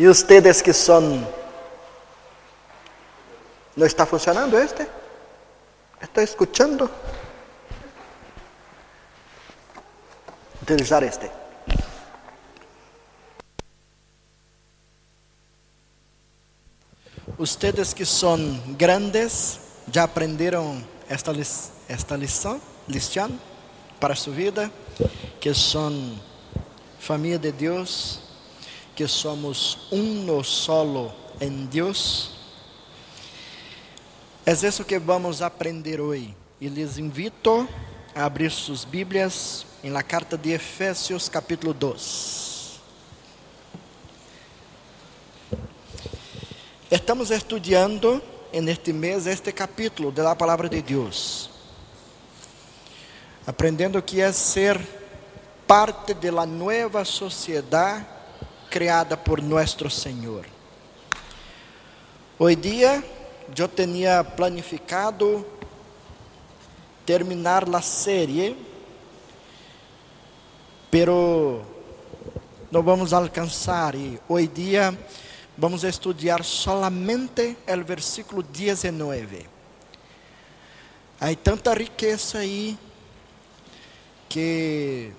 E ustedes que são. Não está funcionando este? Estou escutando. Utilizar este. Ustedes que são grandes, já aprenderam esta, esta lição, lição para sua vida, que são família de Deus, que somos uno solo em Deus. É isso que vamos aprender hoje. E les invito a abrir suas Bíblias em la carta de Efésios, capítulo 2. Estamos estudando neste mês este capítulo da palavra de Deus, aprendendo o que é ser parte da nova sociedade criada por nosso Senhor. Hoje dia eu tinha planificado terminar a série, pero não vamos alcançar e hoje dia vamos estudar solamente o versículo 19. Há tanta riqueza aí que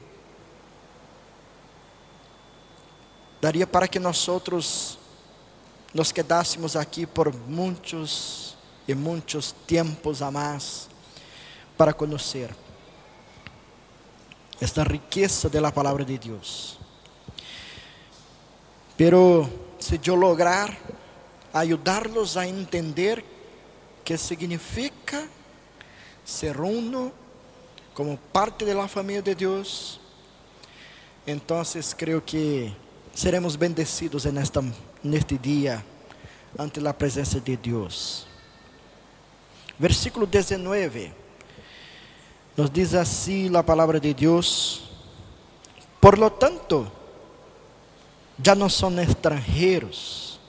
daria para que nós outros nos quedássemos aqui por muitos e muitos tempos a mais para conhecer esta riqueza da palavra de Deus. Pero se eu lograr ajudá-los a entender que significa ser uno como parte da família de Deus, então creio que seremos bendecidos nesta, neste dia ante a presença de Deus. Versículo 19 nos diz assim a palavra de Deus: Por lo tanto, já não são estrangeiros,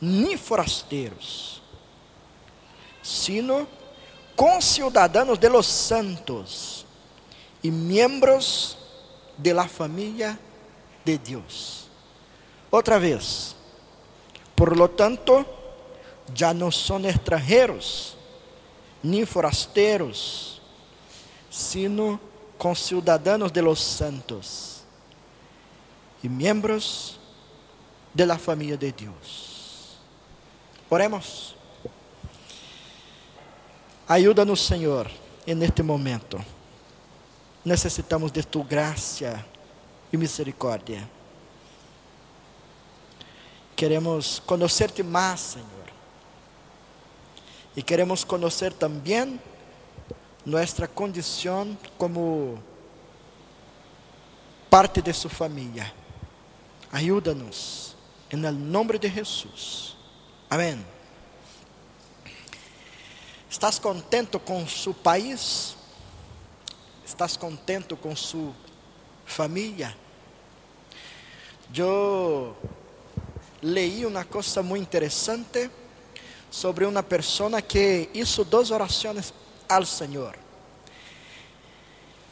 nem forasteiros, sino conciudadanos de los santos e membros de la família de Deus. Outra vez, por lo tanto, já não são estrangeiros, nem forasteiros, sino conciudadanos de los santos e membros de la família de Deus. Oremos. Ajuda-nos, Senhor, neste momento. Necessitamos de tu graça e misericórdia. Queremos conhecer-te mais, Senhor. E queremos conhecer também nossa condição como parte de sua família. Ajuda-nos, em nome de Jesus. Amém. Estás contento com seu país? Estás contento com sua família? Eu leí uma coisa muito interessante sobre uma pessoa que hizo duas orações ao Senhor.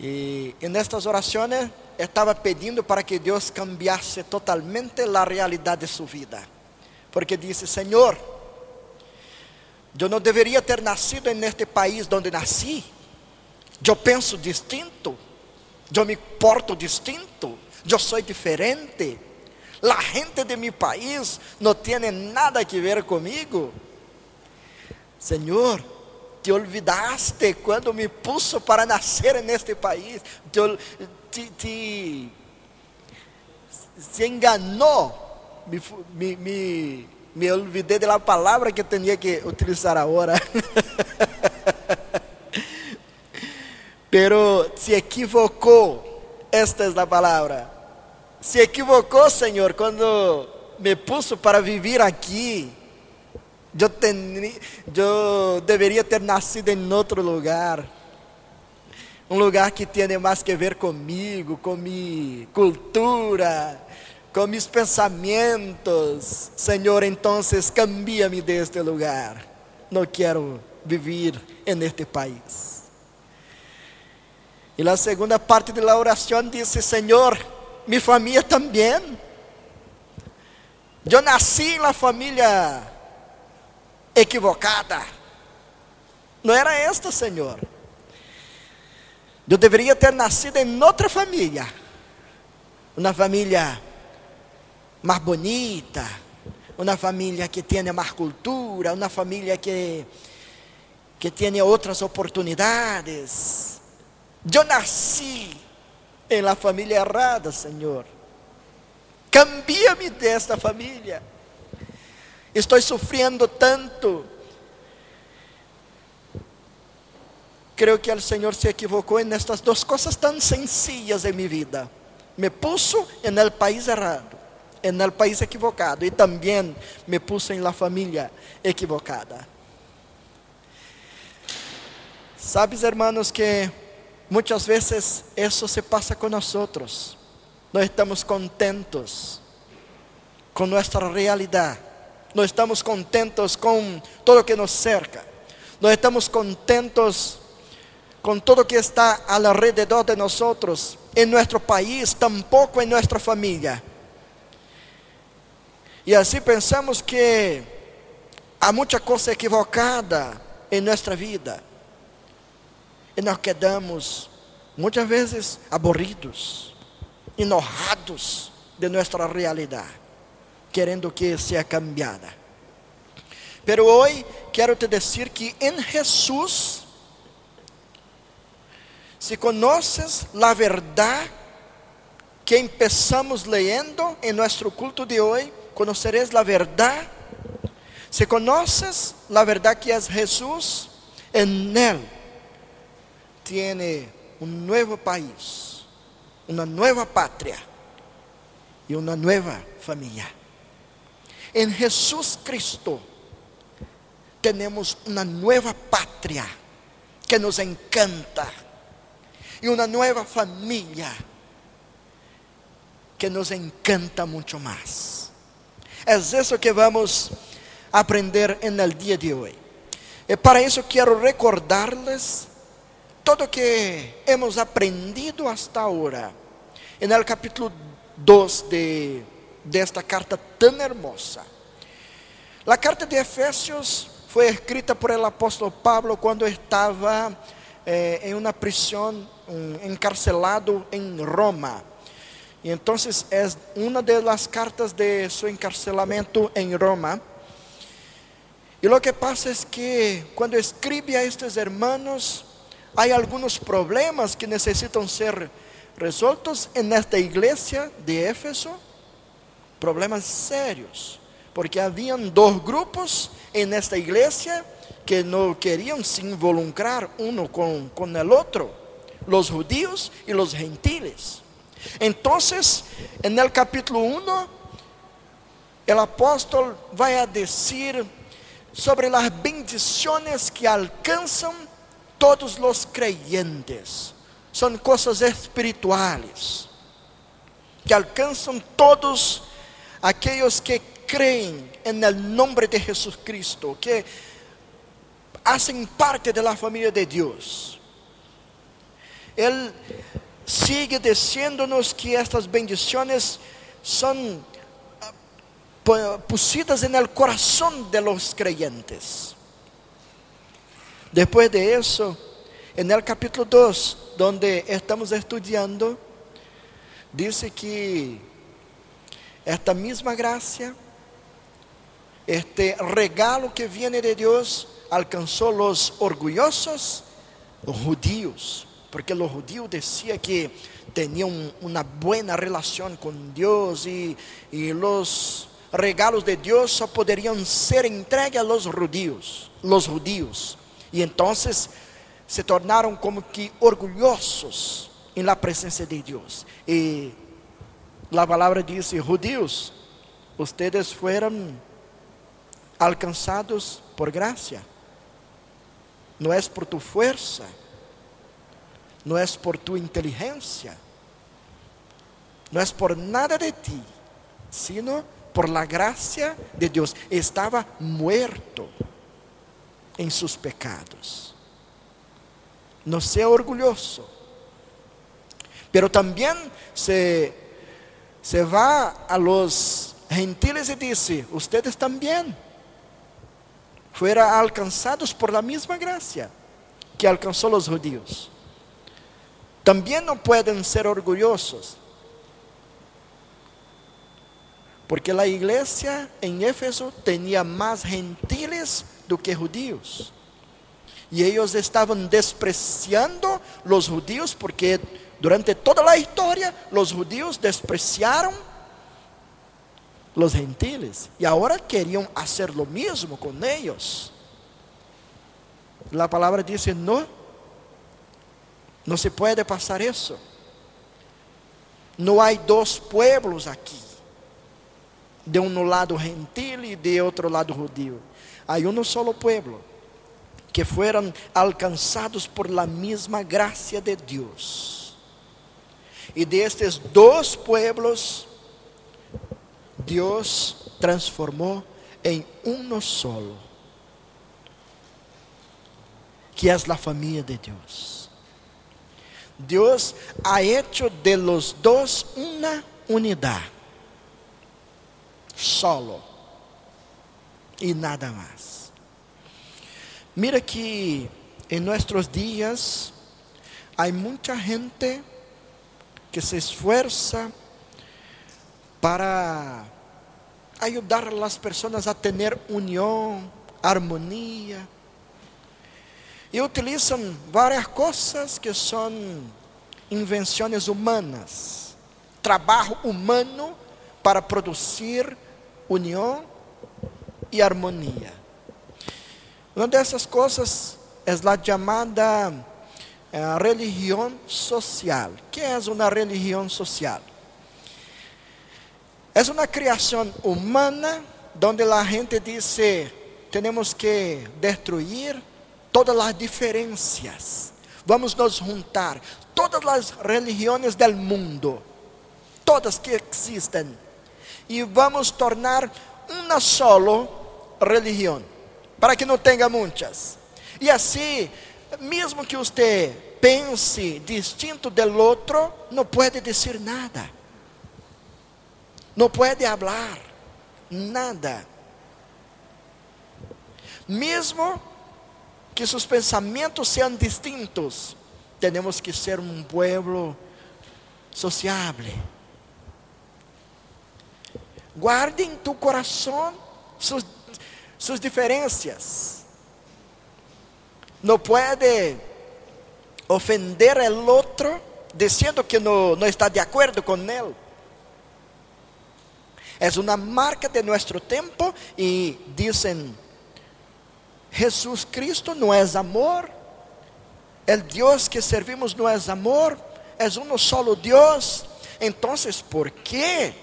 E, nestas orações estava pedindo para que Deus cambiasse totalmente a realidade de sua vida. Porque disse: Senhor, eu não deveria ter nascido neste país onde nasci. Eu penso distinto. Eu me porto distinto. Eu sou diferente. A gente de meu país não tem nada a ver comigo. Senhor, te olvidaste quando me puso para nascer neste país. Te, te, te se enganou, me, me, me, me olvidei da palavra que tinha que utilizar agora. Pero se equivocou, esta é a palavra. Se equivocou, Senhor, quando me puso para viver aqui. Eu, ten, eu deveria ter nascido em outro lugar um lugar que tenha mais que ver comigo, com minha cultura, com meus pensamentos. Senhor, então cambia-me deste lugar. Não quero viver neste país. E a segunda parte da oração disse: Senhor, minha família também. Eu nasci na família equivocada. Não era esta, Senhor. Eu deveria ter nascido em outra família. Uma família mais bonita, uma família que tenha mais cultura, uma família que, que tenha outras oportunidades. Eu nasci em la família errada, Senhor. Cambia-me desta família. Estou sofrendo tanto. Creio que o Senhor se equivocou nestas duas coisas tão sencillas em minha vida. Me puso en el país errado, en el país equivocado, e também me puso en la família equivocada. Sabes, hermanos, que muitas vezes isso se passa com nós. Não estamos contentos com nossa realidade. Não estamos contentos com tudo que nos cerca. Não estamos contentos com tudo que está alrededor de nós, em nosso país, tampouco em nossa família. E assim pensamos que há muita coisa equivocada em nossa vida. E nós quedamos muitas vezes aborridos enojados de nuestra realidad, querendo que sea cambiada. Pero hoy quiero te decir que en Jesús, si conoces la verdad que empezamos leyendo en nuestro culto de hoy, conocerás la verdad. Si conoces la verdad que es Jesús, en Él tiene un nuevo país uma nova pátria e uma nova família. Em Jesus Cristo temos uma nova pátria que nos encanta e uma nova família que nos encanta muito mais. É isso que vamos aprender no dia de hoje. E para isso quero recordarles todo que hemos aprendido hasta ahora en el capítulo 2 de, de esta carta tan hermosa. La carta de Efesios foi escrita por el apóstolo Pablo quando estava eh, em uma prisão, um, encarcelado em Roma. E então é uma das cartas de seu encarcelamento em Roma. E o que passa é que quando escreve a estes hermanos, Há alguns problemas que necessitam ser resoltos nesta igreja de Éfeso, problemas sérios, porque haviam dois grupos nesta igreja que não queriam se involucrar um com, o outro, os judíos e os gentiles. Então, no capítulo 1, o apóstolo vai a dizer sobre as bendições que alcançam todos los creyentes. Son cosas espirituales que alcanzan todos aquellos que creen en el nombre de Jesucristo, que hacen parte de la familia de Dios. Él sigue diciéndonos que estas bendiciones son ah, pusidas en el corazón de los creyentes. Depois de eso, en el capítulo 2, donde estamos estudiando, dice que esta misma gracia, este regalo que viene de Dios, alcanzó los orgullosos, los judíos, porque los judíos decían que tenían una buena relación con Dios y, y los regalos de Dios só poderiam ser entregues a los judíos, los judíos. E então se tornaram como que orgulhosos em la presença de Deus. E a palavra diz: Judíos, ustedes foram alcançados por graça. Não é por tu força, não é por tu inteligência, não é por nada de ti, sino por la gracia de Deus. Estava muerto em seus pecados. Não seja orgulhoso. Pero também se, se va a los gentiles y dice, ustedes también fueron alcanzados por la misma gracia que alcanzó los judíos. También no pueden ser orgullosos. Porque la iglesia en Éfeso tenía más gentiles do que judíos. Y ellos estaban despreciando los judíos porque durante toda la historia los judíos despreciaron los gentiles y ahora querían hacer lo mismo con ellos. La palabra dice, no, no se puede pasar eso. No hay dos pueblos aquí. De um lado gentil e de outro lado judío. Hay uno solo pueblo que fueron alcanzados por la misma gracia de Dios. Y de estos dos pueblos, Dios transformó en uno solo, que es la familia de Dios. Dios ha hecho de los dos una unidad, solo y nada más. Mira que en nuestros días hay mucha gente que se esfuerza para ayudar a las personas a tener unión, armonía. Y utilizan varias cosas que son invenciones humanas, trabajo humano para producir unión y armonía. Una de esas cosas es la llamada eh, religión social. ¿Qué es una religión social? Es una creación humana donde la gente dice, tenemos que destruir todas las diferencias. Vamos nos juntar todas las religiones del mundo, todas que existen, y vamos tornar una sola religión, para que não tenha muitas. E assim, mesmo que você pense distinto do outro, não pode dizer nada. Não pode falar nada. Mesmo que seus pensamentos sejam distintos, temos que ser um povo sociável. Guarde em tu coração suas, suas diferenças. Não pode ofender o outro dizendo que não, não está de acordo com ele. É uma marca de nosso tempo e dizem: Jesus Cristo não é amor, o Deus que servimos não é amor, é um solo Deus. Então, por que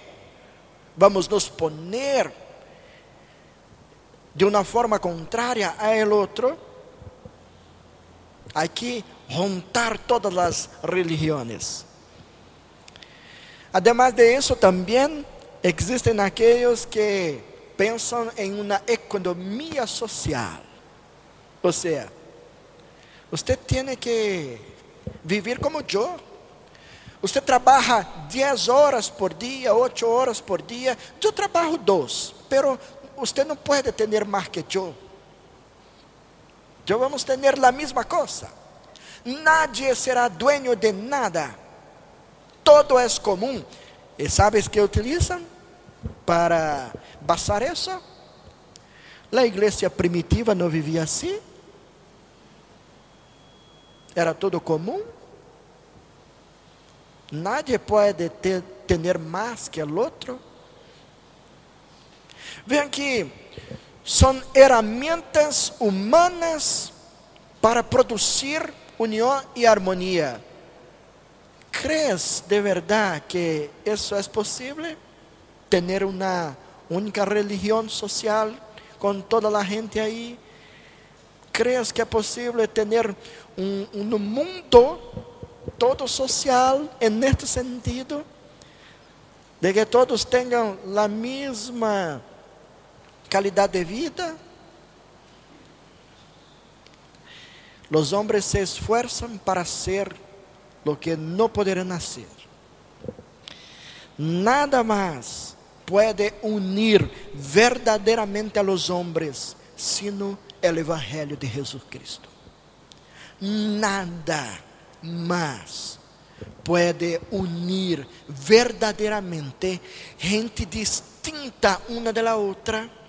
vamos nos poner de uma forma contrária a el outro, hay que juntar todas as religiões. Además de isso, também existem aqueles que pensam em uma economia social. Ou seja, você tem que viver como eu. Você trabalha 10 horas por dia, 8 horas por dia. Eu trabalho 2, pero usted não pode ter mais que eu. Eu vamos a mesma coisa. Nadie será dueño de nada. Todo é comum. E sabes que utilizam para basar isso? A igreja primitiva não vivia assim. Era tudo comum. Nadie pode ter, ter mais que o outro. Vean que são ferramentas humanas para produzir união e harmonia. ¿Crees de verdade que isso é possível? Tener uma única religião social com toda a gente aí? ¿Crees que é possível ter um, um mundo todo social en este sentido? De que todos tenham a mesma qualidade de vida. Los hombres se esfuerzan para ser lo que no podrán hacer. Nada más puede unir verdaderamente a los hombres, sino el Evangelio de Jesucristo. Nada más puede unir verdaderamente gente distinta una de la otra,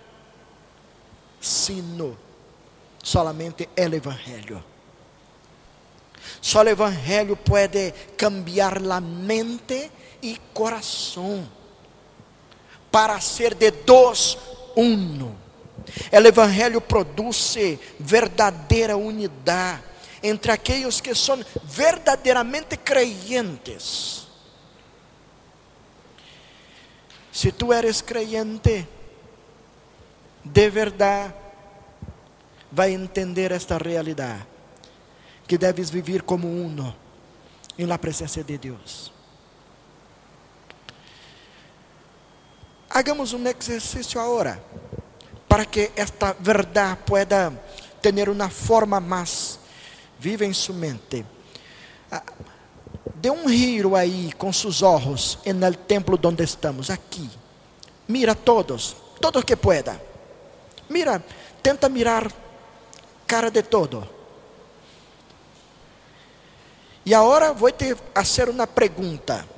sino solamente el Evangelio. Só o Evangelho pode cambiar a mente e coração para ser de dois uno. O Evangelho produz verdadeira unidade entre aqueles que são verdadeiramente creyentes. Se tu eres creyente, de verdade, vai entender esta realidade que deves viver como uno em la presença de Deus. Hagamos um exercício agora para que esta verdade pueda ter uma forma mais viva em sua mente. Ah, dê um giro aí com seus olhos no templo onde estamos, aqui. Mira todos, todos que pueda. Mira, tenta mirar cara de todo. E agora vou te fazer uma pergunta.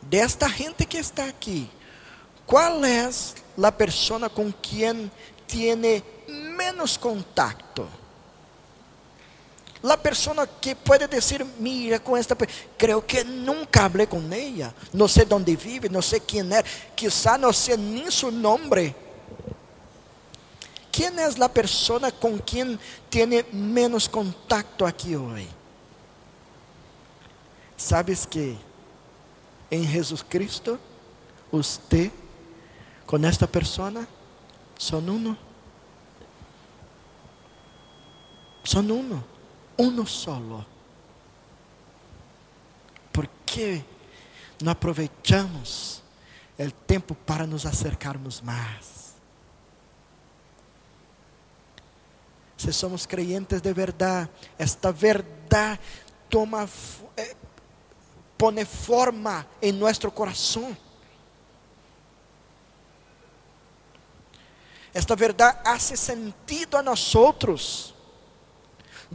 Desta gente que está aqui, qual é a pessoa com quem tiene menos contacto? La persona que pode dizer, mira, com esta creo que nunca hablé com ela, não sei onde vive, não sei quem é, quizá não sei nem seu nome. Quem é a pessoa com quem tiene menos contacto aqui hoje? Sabes que em Jesus Cristo, você com esta persona são uno. São uno, uno solo. ¿Por que não aproveitamos o tempo para nos acercarmos mais? Se somos creyentes de verdade, esta verdade toma eh, pone forma em nosso coração. Esta verdade hace sentido a nós outros.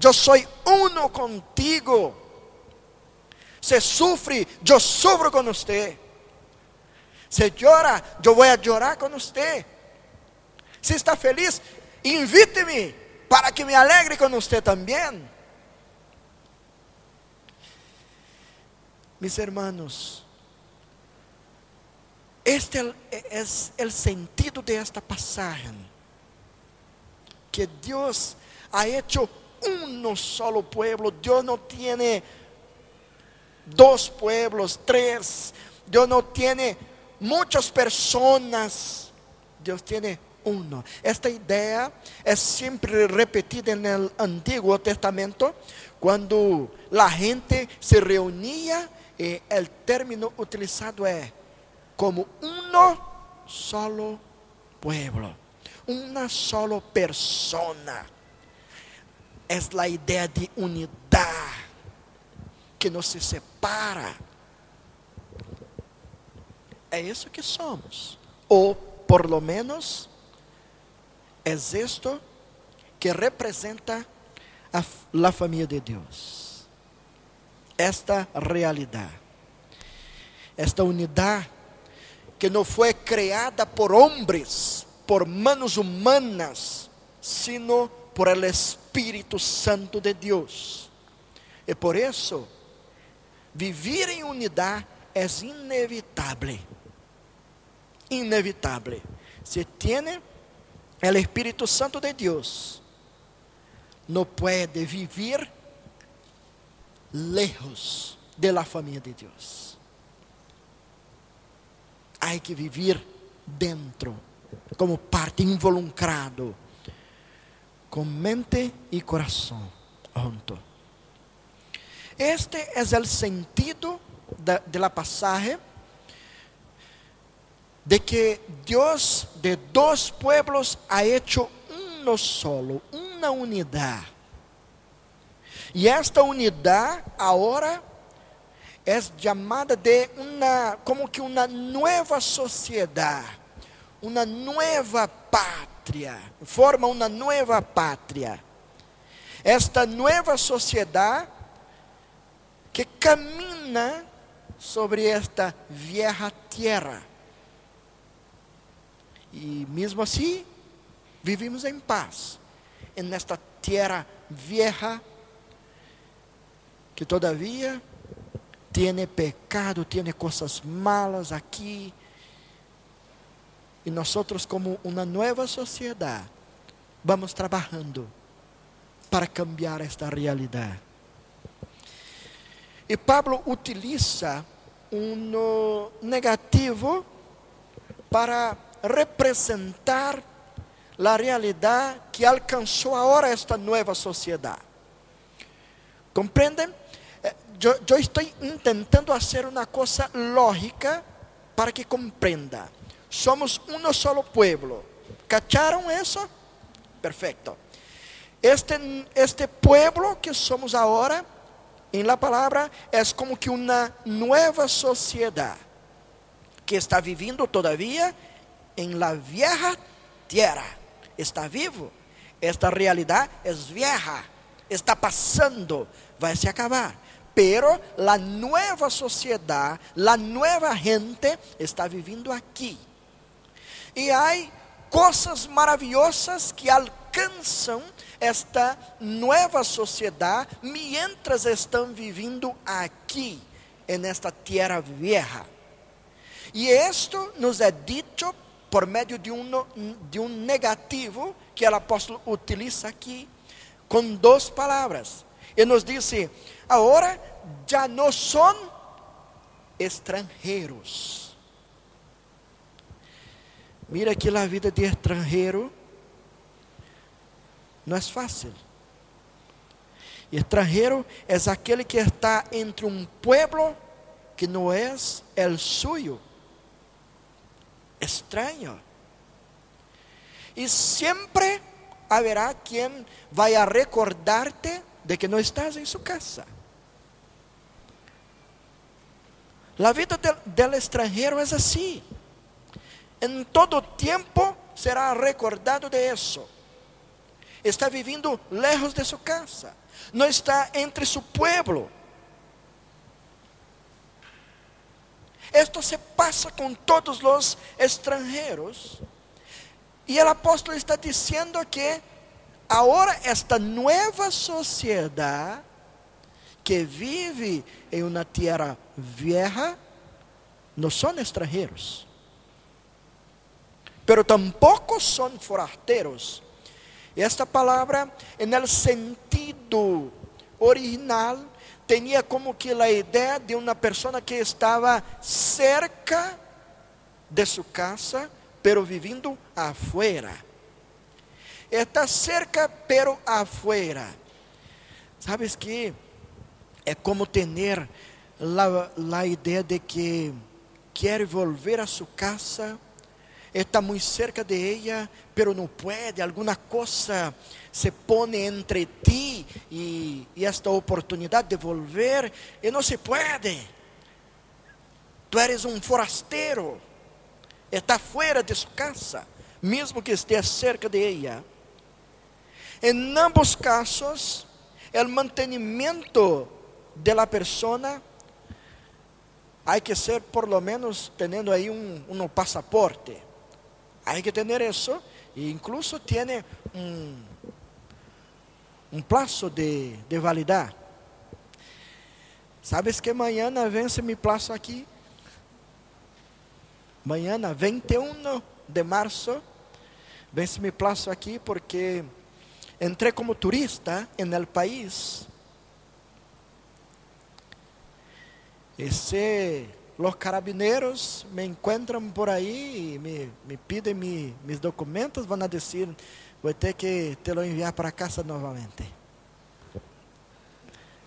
Eu sou uno contigo. Se sufre, eu sufro com você. Se llora, eu vou a llorar com você. Se está feliz, invite-me para que me alegre com você também. Mis hermanos, este es el sentido de esta pasaje. Que Dios ha hecho uno solo pueblo. Dios no tiene dos pueblos, tres. Dios no tiene muchas personas. Dios tiene Esta idea es siempre repetida en el Antiguo Testamento cuando la gente se reunía e o término utilizado é como uno solo pueblo, uma solo persona. É a ideia de unidade que não se separa. É isso que somos. Ou, por lo menos, é isto que representa a, a família de Deus esta realidade. Esta unidade que não foi criada por homens, por manos humanas, sino por el Espírito Santo de Deus. E por isso, viver em unidade é inevitável. Inevitável. Se tiene el Espírito Santo de Deus, não pode viver lejos de la de Dios. Hay que vivir dentro, como parte involucrado, com mente e coração junto. Este é o sentido la pasaje de que Deus de dois pueblos ha hecho uno solo, uma unidade. E esta unidade agora é chamada de uma, como que uma nova sociedade, uma nova pátria, forma uma nova pátria. Esta nova sociedade que camina sobre esta vieja terra. E mesmo assim, vivimos em paz, nesta terra vieja, que todavia tem pecado, tem coisas malas aqui. E nós, como uma nova sociedade, vamos trabalhando para cambiar esta realidade. E Pablo utiliza um negativo para representar a realidade que alcançou agora esta nova sociedade. Compreendem? Eu, estou tentando fazer uma coisa lógica para que compreenda. Somos um solo pueblo. ¿Cacharam isso? Perfeito. Este, este pueblo que somos agora, em la palavra, é como que uma nova sociedade que está vivendo todavia em la vieja tierra. Está vivo. Esta realidade é vieja. Está passando. Vai se acabar. Pero la nueva sociedade, la nueva gente está vivendo aqui. E há coisas maravilhosas que alcançam esta nova sociedade mientras estão vivendo aqui, nesta terra vieja. E isto nos é dito por meio de um, de um negativo que o apóstolo utiliza aqui, com duas palavras. Ele nos disse: agora já não são estrangeiros. Mira que a vida de estrangeiro não é fácil. Estrangeiro é aquele que está entre um pueblo que não é o suyo extraño. Y siempre habrá quien vaya a recordarte de que no estás en su casa. La vida del, extranjero es así. En todo tiempo será recordado de eso. Está viviendo lejos de su casa. No está entre su pueblo Esto se pasa con todos los extranjeros. Y el apóstolo está diciendo que ahora esta nueva sociedad que vive en una tierra vieja no son extranjeros, pero tampoco son forasteros. Esta palabra, en el sentido original, tinha como que a ideia de uma pessoa que estava cerca de sua casa, pero vivendo afuera. Está cerca, pero afuera. Sabes que é como ter a ideia de que quer volver a sua casa está muito cerca de ela, pero não pode, alguma coisa se põe entre ti e, esta oportunidade de volver, e não se pode. Tu eres um forasteiro, está fora de sua casa, mesmo que esteja cerca de ela. Em ambos casos, o mantenimento de la persona hay que ser por lo menos teniendo ahí un, un pasaporte. Hay que tener eso e incluso tiene un, un plazo de, de validar. Sabes que amanhã vence mi plazo aqui? Amanhã, 21 de março, vence mi plazo aqui porque entrei como turista en el país. Esse los carabineros me encuentran por ahí y me, me piden mi, mis documentos, van a decir, voy a tener que te lo enviar para casa nuevamente.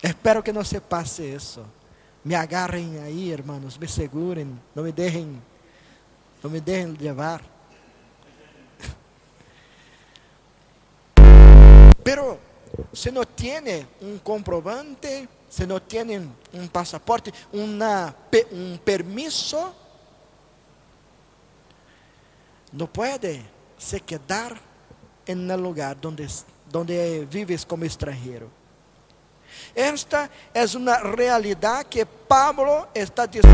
Espero que no se pase eso. Me agarren ahí, hermanos, me seguren, no me dejen, no me dejen llevar. Pero si no tiene un comprobante, se no tienen un pasaporte, un permiso, no puede se quedar en el lugar donde, donde vives como extranjero. Esta es una realidad que Pablo está diciendo.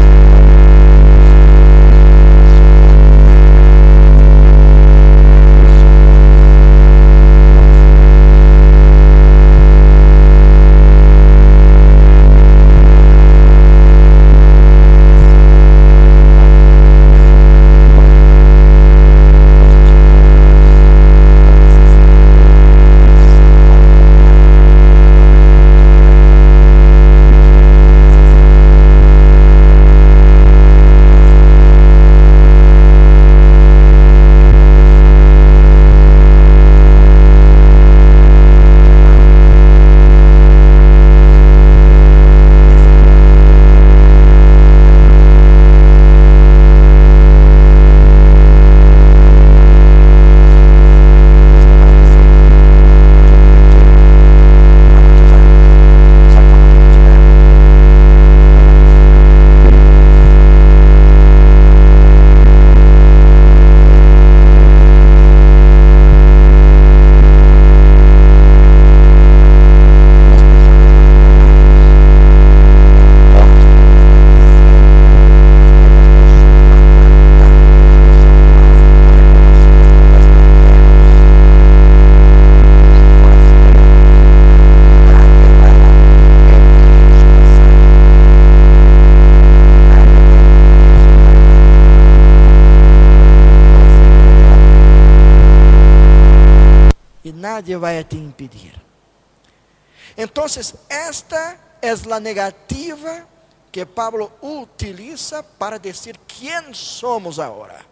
Então, esta é a negativa que Pablo utiliza para dizer quem somos agora.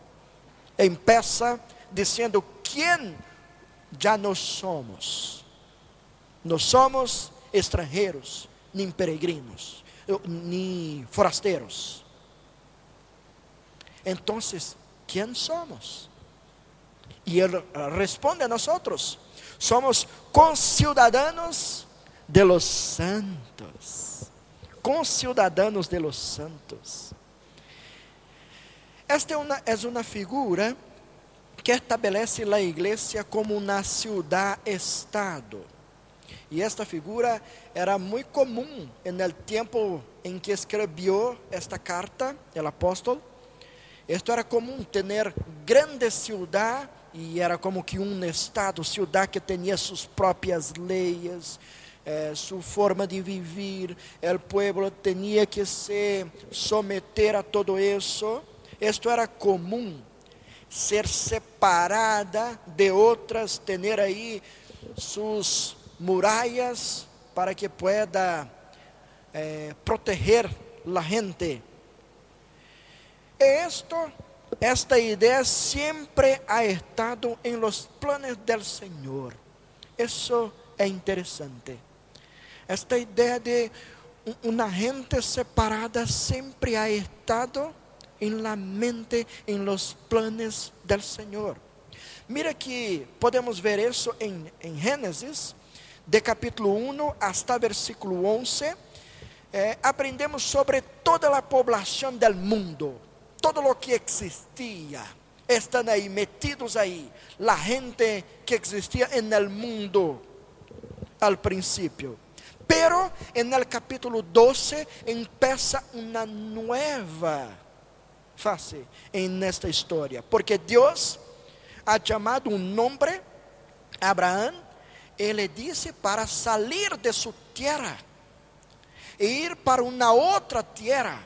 Empeça dizendo quem já nós somos. Não somos estrangeiros, nem peregrinos, nem forasteiros. Então, quem somos? E ele responde a nós somos conciudadanos de los santos. Conciudadanos de los santos. Esta é uma, é uma figura que estabelece a igreja como uma ciudad-estado. E esta figura era muito comum no tempo em que escreveu esta carta, o apóstolo. Esto era comum, ter grandes ciudades e era como que um estado, ciudad que tinha suas próprias leis, eh, sua forma de viver, o povo tinha que se someter a todo isso. Isto era comum, ser separada de outras, ter aí suas muralhas para que pueda eh, proteger la gente. Esto esta ideia sempre ha estado em los planos del Senhor. Isso é interessante. Esta ideia de uma gente separada sempre ha estado em la mente, em los planos del Senhor. Mira que podemos ver isso em, em Gênesis, de capítulo 1 hasta versículo 11. Eh, aprendemos sobre toda a população del mundo todo lo que existía, están ahí metidos ahí. La gente que existía en el mundo al principio. Pero en el capítulo 12 empieza una nueva fase en esta historia. Porque Dios ha llamado un hombre, Abraham, y le dice para salir de su tierra e ir para una otra tierra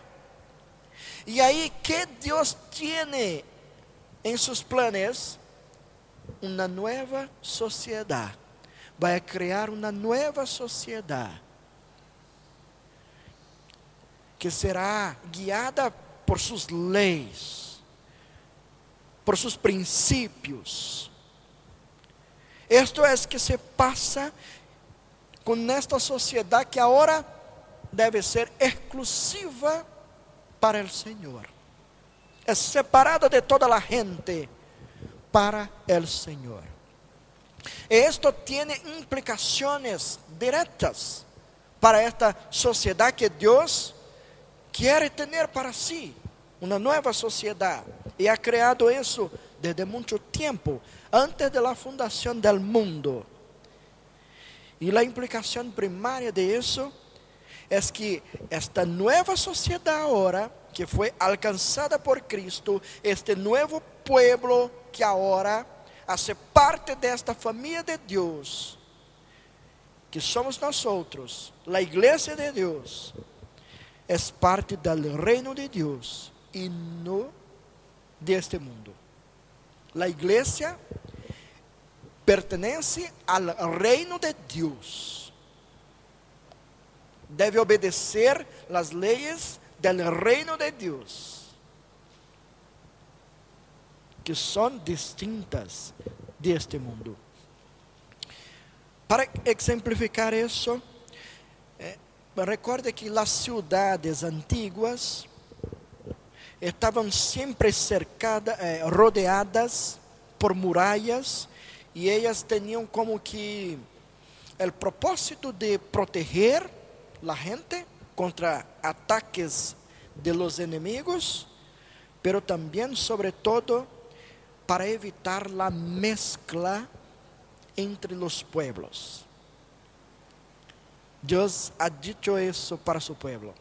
e aí, que Deus tiene em seus planos? Uma nova sociedade. Vai criar uma nova sociedade que será guiada por suas leis, por seus princípios. Isto é que se passa com esta sociedade que agora deve ser exclusiva para o Senhor. É separada de toda a gente para o Senhor. Esto tiene implicaciones directas para esta sociedade que Deus quer ter para si, uma nova sociedade. E ha criado isso desde muito tempo, antes da fundação do mundo. E a implicação primária de isso é que esta nova sociedade agora, que foi alcançada por Cristo, este novo pueblo que agora hace parte desta família de Deus, que somos nós outros, a igreja de Deus, é parte do reino de Deus e não deste mundo. A igreja pertence ao reino de Deus. Deve obedecer as leis do reino de Deus, que são distintas deste mundo. Para exemplificar isso, eh, recorde que as cidades antiguas estavam sempre cercadas, eh, rodeadas por muralhas e elas tinham como que o propósito de proteger a gente contra ataques de los enemigos, pero também, sobretudo, para evitar a mezcla entre os pueblos. Deus ha dicho isso para su pueblo.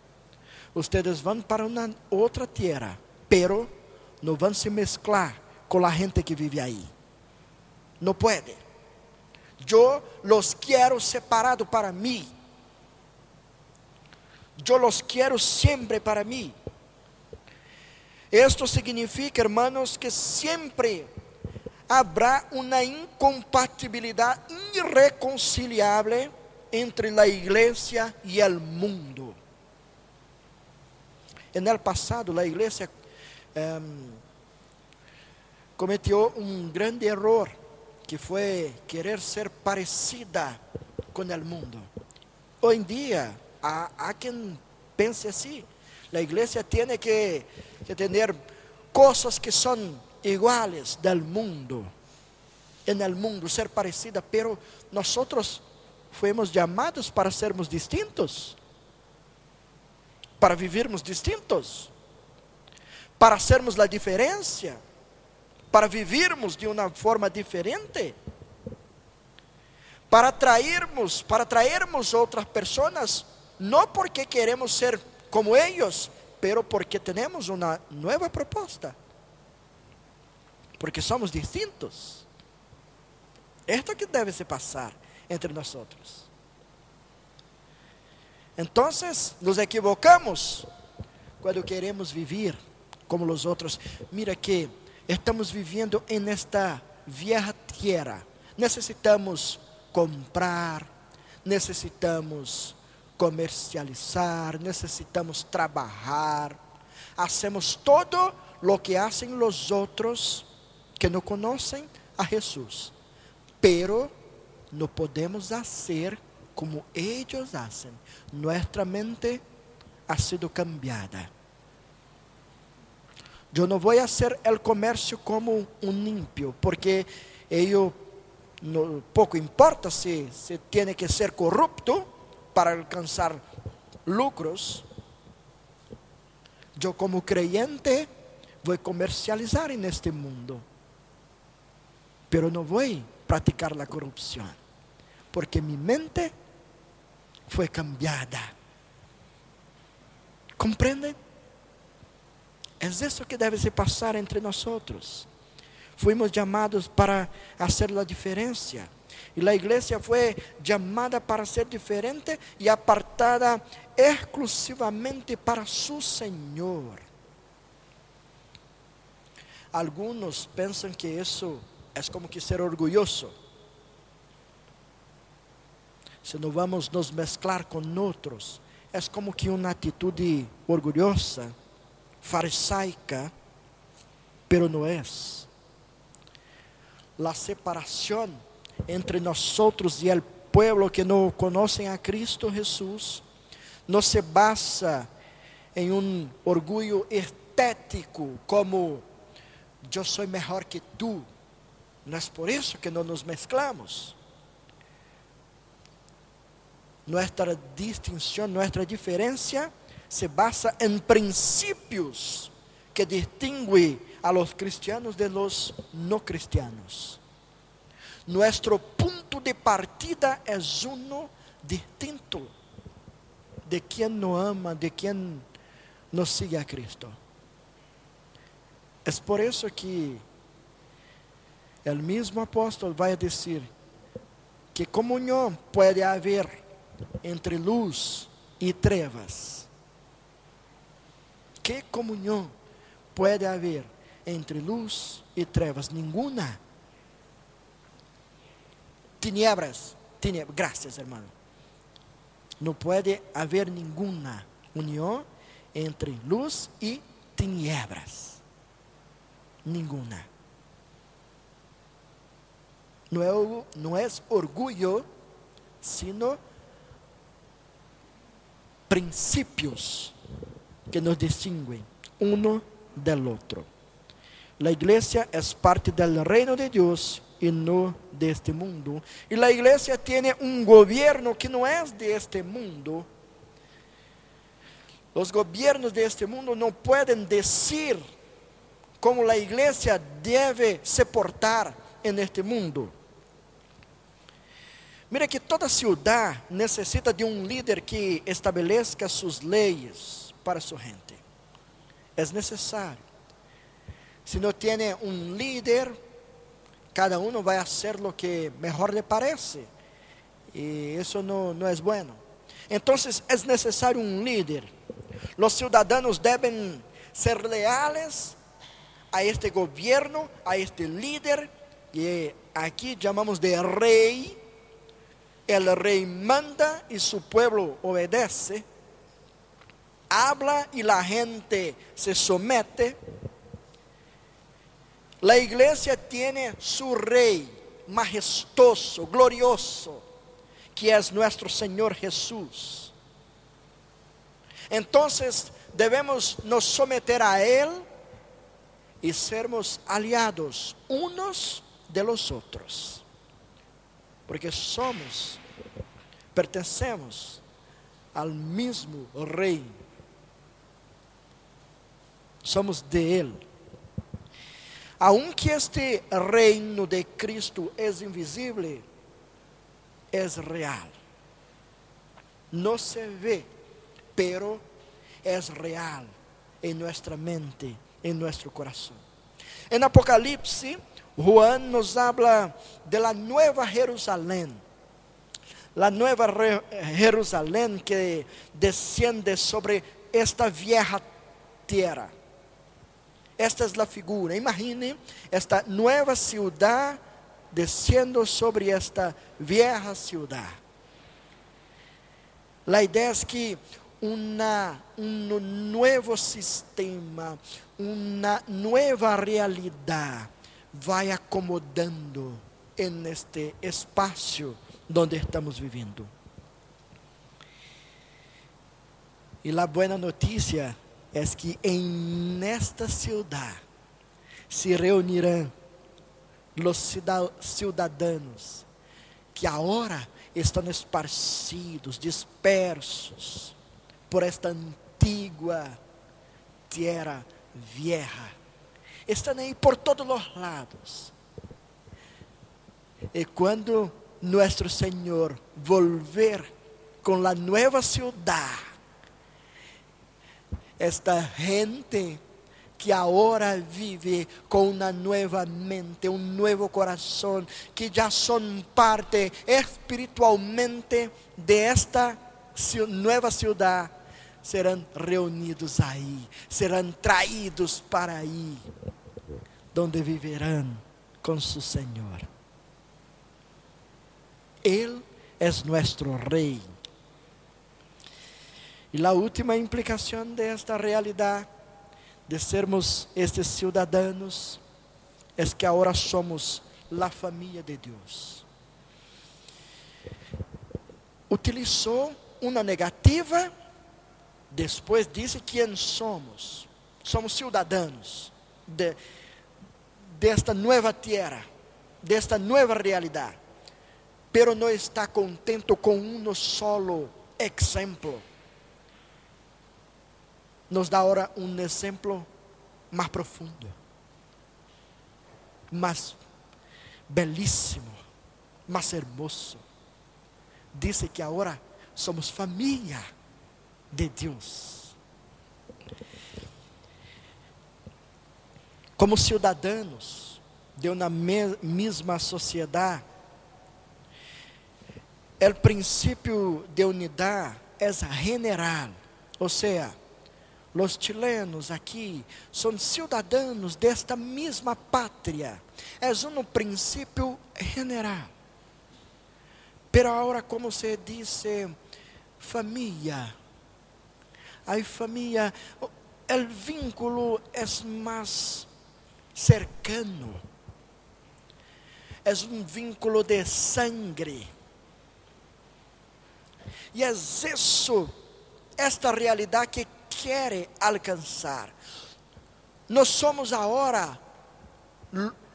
Ustedes vão para uma outra terra, pero não vão se mezclar com a gente que vive aí. Não pode. Eu los quero separado para mim. Eu los quero sempre para mim. Esto significa, hermanos, que sempre habrá uma incompatibilidade irreconciliável entre a igreja e o mundo. En el passado, a igreja um, cometeu um grande erro que foi querer ser parecida com o mundo. Hoje em dia, há, há quem pense assim: a igreja tem que, que ter coisas que são iguais do mundo, en el mundo, ser parecida, pero nós fomos chamados para sermos distintos, para vivermos distintos, para sermos a diferença para vivermos de uma forma diferente, para atrairmos, para atrairmos outras pessoas, não porque queremos ser como eles, pero porque temos uma nova proposta, porque somos distintos. Esto que deve se passar entre nós. Então, nos equivocamos quando queremos viver como os outros. Mira que estamos vivendo em esta vieja tierra. Necessitamos comprar, necessitamos comercializar, necessitamos trabalhar. Hacemos todo lo que hacen los otros que não conhecem a Jesus. Pero não podemos hacer como eles hacen. Nuestra mente ha sido cambiada. Eu não vou fazer o comércio como um ímpio, porque eu pouco importa se, se tem que ser corrupto para alcançar lucros. Eu, como creyente, vou comercializar neste mundo, pero não vou praticar a corrupção, porque minha mente foi cambiada. Compreendem? É isso que deve se passar entre nós. Fuimos chamados para fazer a diferença. E a igreja foi chamada para ser diferente e apartada exclusivamente para su Senhor. Alguns pensam que isso é como que ser orgulhoso. Se não vamos nos mesclar com outros, é como que uma atitude orgulhosa farisaica, pero no es. La separación entre nosotros y el pueblo que no conocen a Cristo Jesús no se basa en un orgullo estético como yo soy mejor que tú. No es por eso que no nos mezclamos. nuestra distinción, nuestra diferencia se basa en principios que distinguen a los cristianos de los no cristianos. Nuestro punto de partida es uno distinto de quien no ama, de quien no sigue a Cristo. Es por eso que el mismo apóstol va a decir que comunión puede haber entre luz y trevas. ¿Qué comunión puede haber entre luz y trevas? Ninguna. Tinieblas, tinieblas. Gracias, hermano. No puede haber ninguna unión entre luz y tinieblas. Ninguna. No es, no es orgullo, sino principios que nos distinguen uno del otro. La iglesia es parte del reino de Dios y no de este mundo. Y la iglesia tiene un gobierno que no es de este mundo. Los gobiernos de este mundo no pueden decir cómo la iglesia debe se portar en este mundo. Mira que toda ciudad necesita de un líder que estabelezca sus leyes para su gente. Es necesario. Si no tiene un líder, cada uno va a hacer lo que mejor le parece. Y eso no, no es bueno. Entonces es necesario un líder. Los ciudadanos deben ser leales a este gobierno, a este líder, que aquí llamamos de rey. El rey manda y su pueblo obedece. Habla y la gente se somete. La iglesia tiene su rey majestuoso, glorioso, que es nuestro Señor Jesús. Entonces debemos nos someter a Él y sermos aliados unos de los otros. Porque somos, pertenecemos al mismo rey. Somos de Él. Aunque este reino de Cristo es invisible, es real. No se ve, pero es real en nuestra mente, en nuestro corazón. En Apocalipsis, Juan nos habla de la nueva Jerusalén. La nueva Jerusalén que desciende sobre esta vieja tierra. Esta es la figura. Imagine esta nueva ciudad desciendo sobre esta vieja ciudad. La idea es que un nuevo sistema, una nueva realidad vai acomodando en este espacio donde estamos viviendo. Y la buena noticia es que en esta ciudad se reunirán los ciudadanos que ahora estão esparcidos, dispersos por esta antigua tierra vieja. Estão aí por todos os lados. E quando nosso Senhor volver com a nova cidade, esta gente que agora vive com uma nova mente, um novo coração, que já são parte espiritualmente de esta cidade, serão reunidos aí, serão traídos para aí, onde viverão com seu Senhor. Ele é nosso Rei. E a última implicação desta realidade de sermos estes cidadãos é que agora somos a família de Deus. Utilizou uma negativa, depois disse quem somos. Somos cidadãos de, desta nova terra, desta nova realidade. pero não está contento com um solo exemplo. Nos dá agora um exemplo mais profundo, mais belíssimo, mais hermoso. Diz que agora somos família de Deus. Como cidadãos de uma mesma sociedade, o princípio de unidade é general, ou seja, os chilenos aqui são cidadãos desta mesma pátria. É um princípio general. Pero agora, como se diz, família. A família, o vínculo é mais cercano. É um vínculo de sangue. E é isso, esta realidade que quer alcançar. Nós somos agora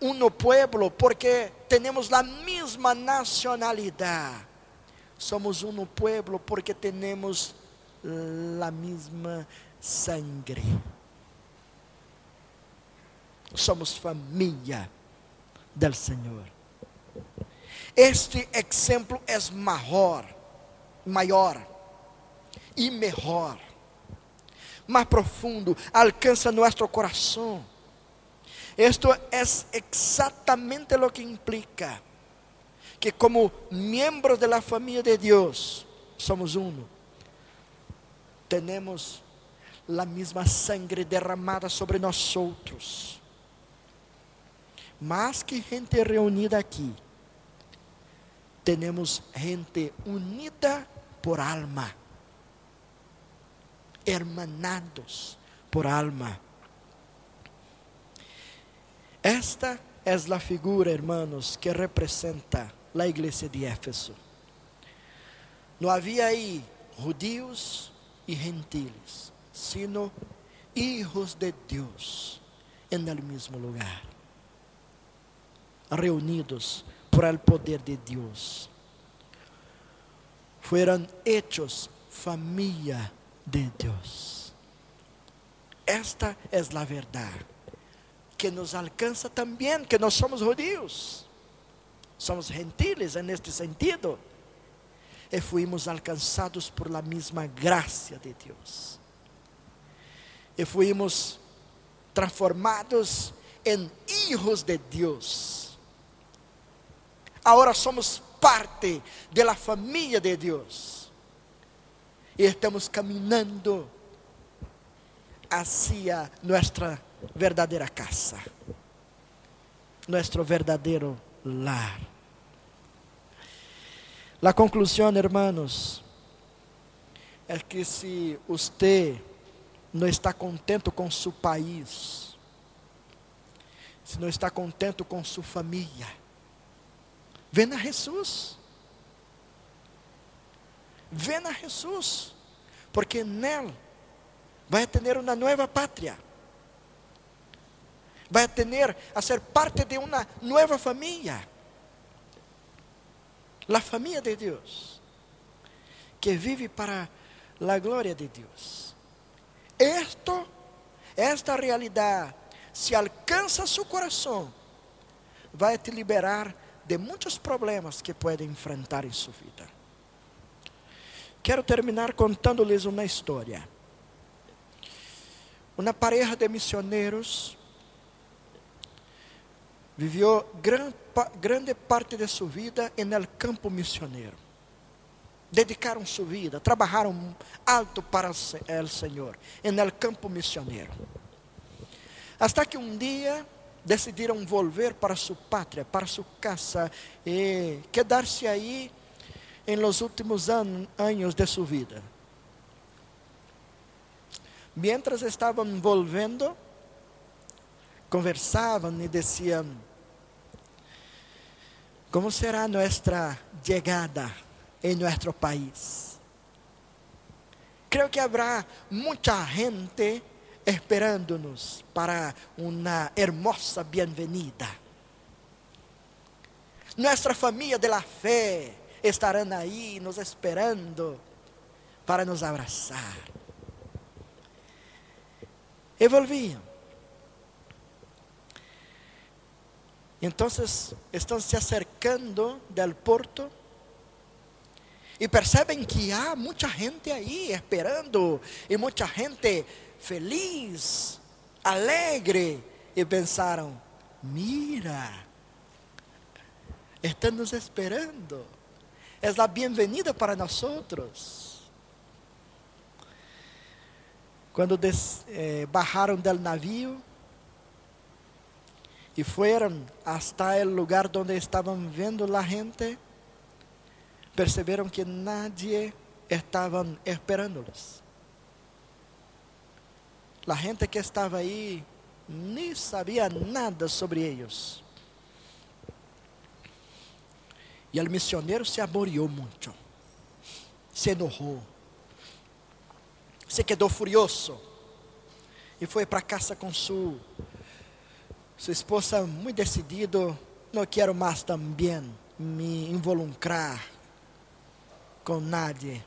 um pueblo porque temos a mesma nacionalidade. Somos um pueblo porque temos a mesma sangre. Somos família del Senhor. Este exemplo é maior, maior e melhor, mais profundo, alcança nosso coração. Esto é exatamente o que implica que como miembros de la familia de Dios somos uno. Tenemos la misma sangre derramada sobre nosotros. Más que gente reunida aquí, tenemos gente unida por alma, hermanados por alma. Esta é a figura, hermanos, que representa a igreja de Éfeso. Não havia aí judíos e gentiles, sino hijos de Deus en el mesmo lugar, reunidos por el poder de Deus. Fueron hechos família de Deus. Esta é a verdade que nos alcança também, que nós somos judíos somos gentiles neste sentido, e fuimos alcançados por la mesma graça de Deus, e fuimos transformados em hijos de Deus. Agora somos parte da família de Deus, e estamos caminhando hacia nossa verdadeira casa, nosso verdadeiro lar. La conclusão, hermanos, é que se você não está contento com seu país, se não está contente com sua família, venha a Jesus. Venha a Jesus, porque nele vai ter uma nova pátria vai ter a ser parte de uma nova família. A família de Deus, que vive para a glória de Deus. Esto, esta realidade, se alcança seu coração, vai te liberar de muitos problemas que pode enfrentar em sua vida. Quero terminar contando-lhes uma história. Uma pareja de missioneiros gran, grande parte de sua vida el campo missioneiro. Dedicaram sua vida, trabalharam alto para o Senhor, en el campo missioneiro. Hasta que um dia decidiram volver para sua pátria, para sua casa e quedar-se aí em los últimos an de sua vida. Mientras estavam volvendo, conversavam e diziam: Como será nossa chegada em nosso país? Creio que haverá muita gente esperando-nos para uma hermosa bem-vinda. Nuestra familia de la fe estarán ahí nos esperando para nos abrazar. E volvían. Entonces están se acercando del puerto y perceben que hay mucha gente ahí esperando y mucha gente feliz, alegre. Y pensaron, mira, están nos esperando. Es la bienvenida para nosotros. Cuando des, eh, bajaron del navío y fueron hasta el lugar donde estaban viendo la gente, perceberam que nadie estava esperándolos. A gente que estava aí nem sabia nada sobre eles. E o missionário se aboriou muito, se enojou, se quedou furioso. E foi para casa com sua sua esposa muito decidido, não quero mais também me involucrar com nadie.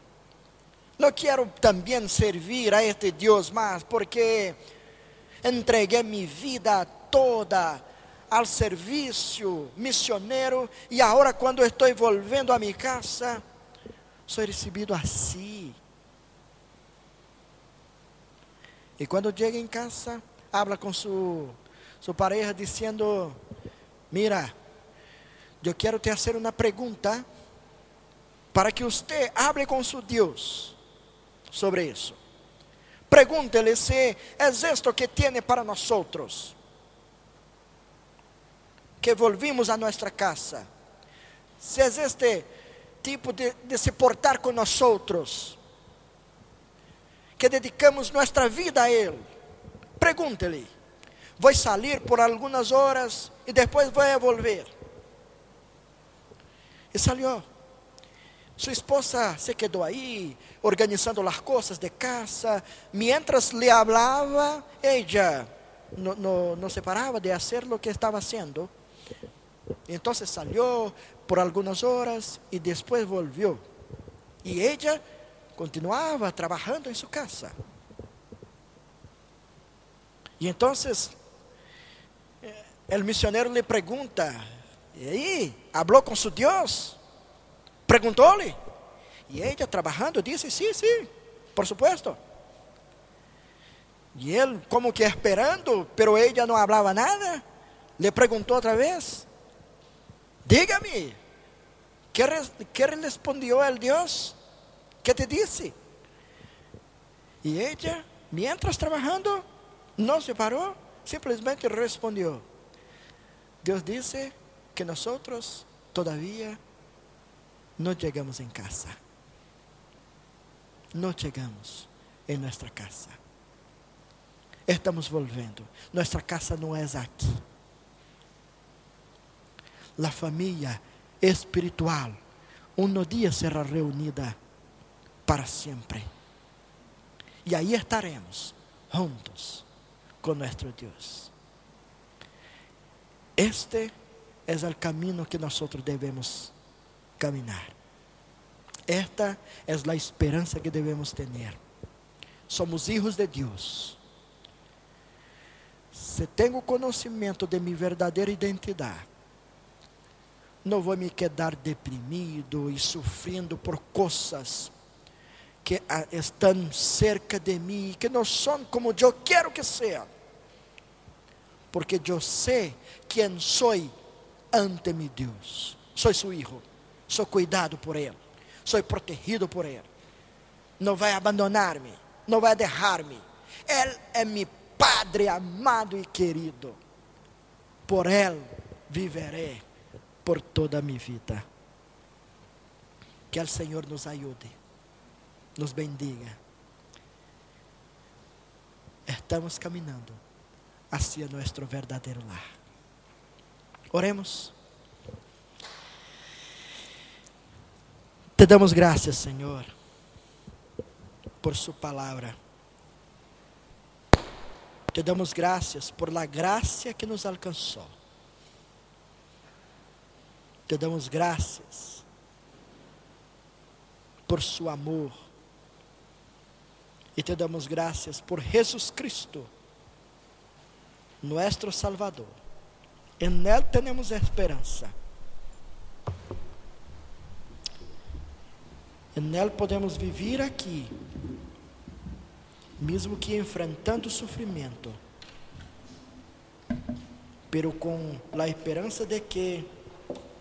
Não quero também servir a este Deus mais, porque entreguei minha vida toda ao serviço missionário e agora quando estou volvendo a minha casa, sou recebido assim. E quando chega em casa, habla com sua sua pareja dizendo: Mira, eu quero te fazer uma pergunta para que você hable com seu Deus sobre isso. Pregúntele se é isto que tem para nós outros. Que volvimos a nossa casa. Se é este tipo de, de se portar com nós outros. Que dedicamos nossa vida a Ele. Pregúntele. Vou sair por algumas horas e depois vou volver. E saiu. Sua esposa se quedou aí, organizando as coisas de casa. Mientras le hablaba, ella no se paraba de hacer lo que estava haciendo. Entonces salió por algumas horas e depois volvió. E ella continuava trabalhando em sua casa. E então, o missionário le pergunta: E aí, hablou com seu Deus? Perguntou-lhe. E ela, trabalhando, disse: Sim, sim, por supuesto. E ele, como que esperando, pero ela não falava nada, le perguntou outra vez: Dígame, que, que respondió el Deus? Que te disse? E ela, mientras trabalhando, não se parou, simplesmente respondeu: Deus disse que nós todavia não chegamos em casa. Não chegamos em nossa casa. Estamos volvendo. Nossa casa não é aqui. A família espiritual, um dia será reunida para sempre. E aí estaremos juntos com nosso Deus. Este é o caminho que nós devemos caminar. Esta é a esperança que devemos ter. Somos hijos de Deus. Se tenho conhecimento de minha verdadeira identidade, não vou me quedar deprimido e sofrendo por coisas que estão cerca de mim, que não são como eu quero que sejam. Porque eu sei quem sou ante meu Deus. Sou seu filho sou cuidado por Ele, sou protegido por Ele. Não vai abandonar-me, não vai deixar-me. Ele é meu Padre amado e querido. Por Ele viverei por toda a minha vida. Que o Senhor nos ajude, nos bendiga. Estamos caminhando hacia nosso verdadeiro lar. Oremos. Te damos graças, Senhor, por Sua palavra. Te damos graças por la graça que nos alcançou. Te damos graças por su amor. E te damos graças por Jesus Cristo, nosso Salvador. En Él temos esperança. En Él podemos viver aqui, mesmo que enfrentando sofrimento, pero com a esperança de que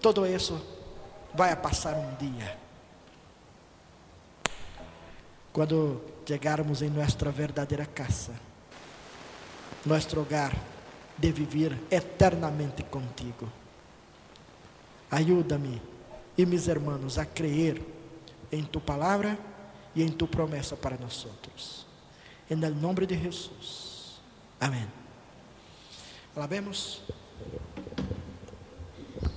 todo isso vai passar um dia. Quando chegarmos em nossa verdadeira casa, nosso hogar, de viver eternamente contigo. Ajuda-me e meus irmãos a crer em tu palavra e em tu promessa para nós outros. Em nome de Jesus. Amém. Alabemos.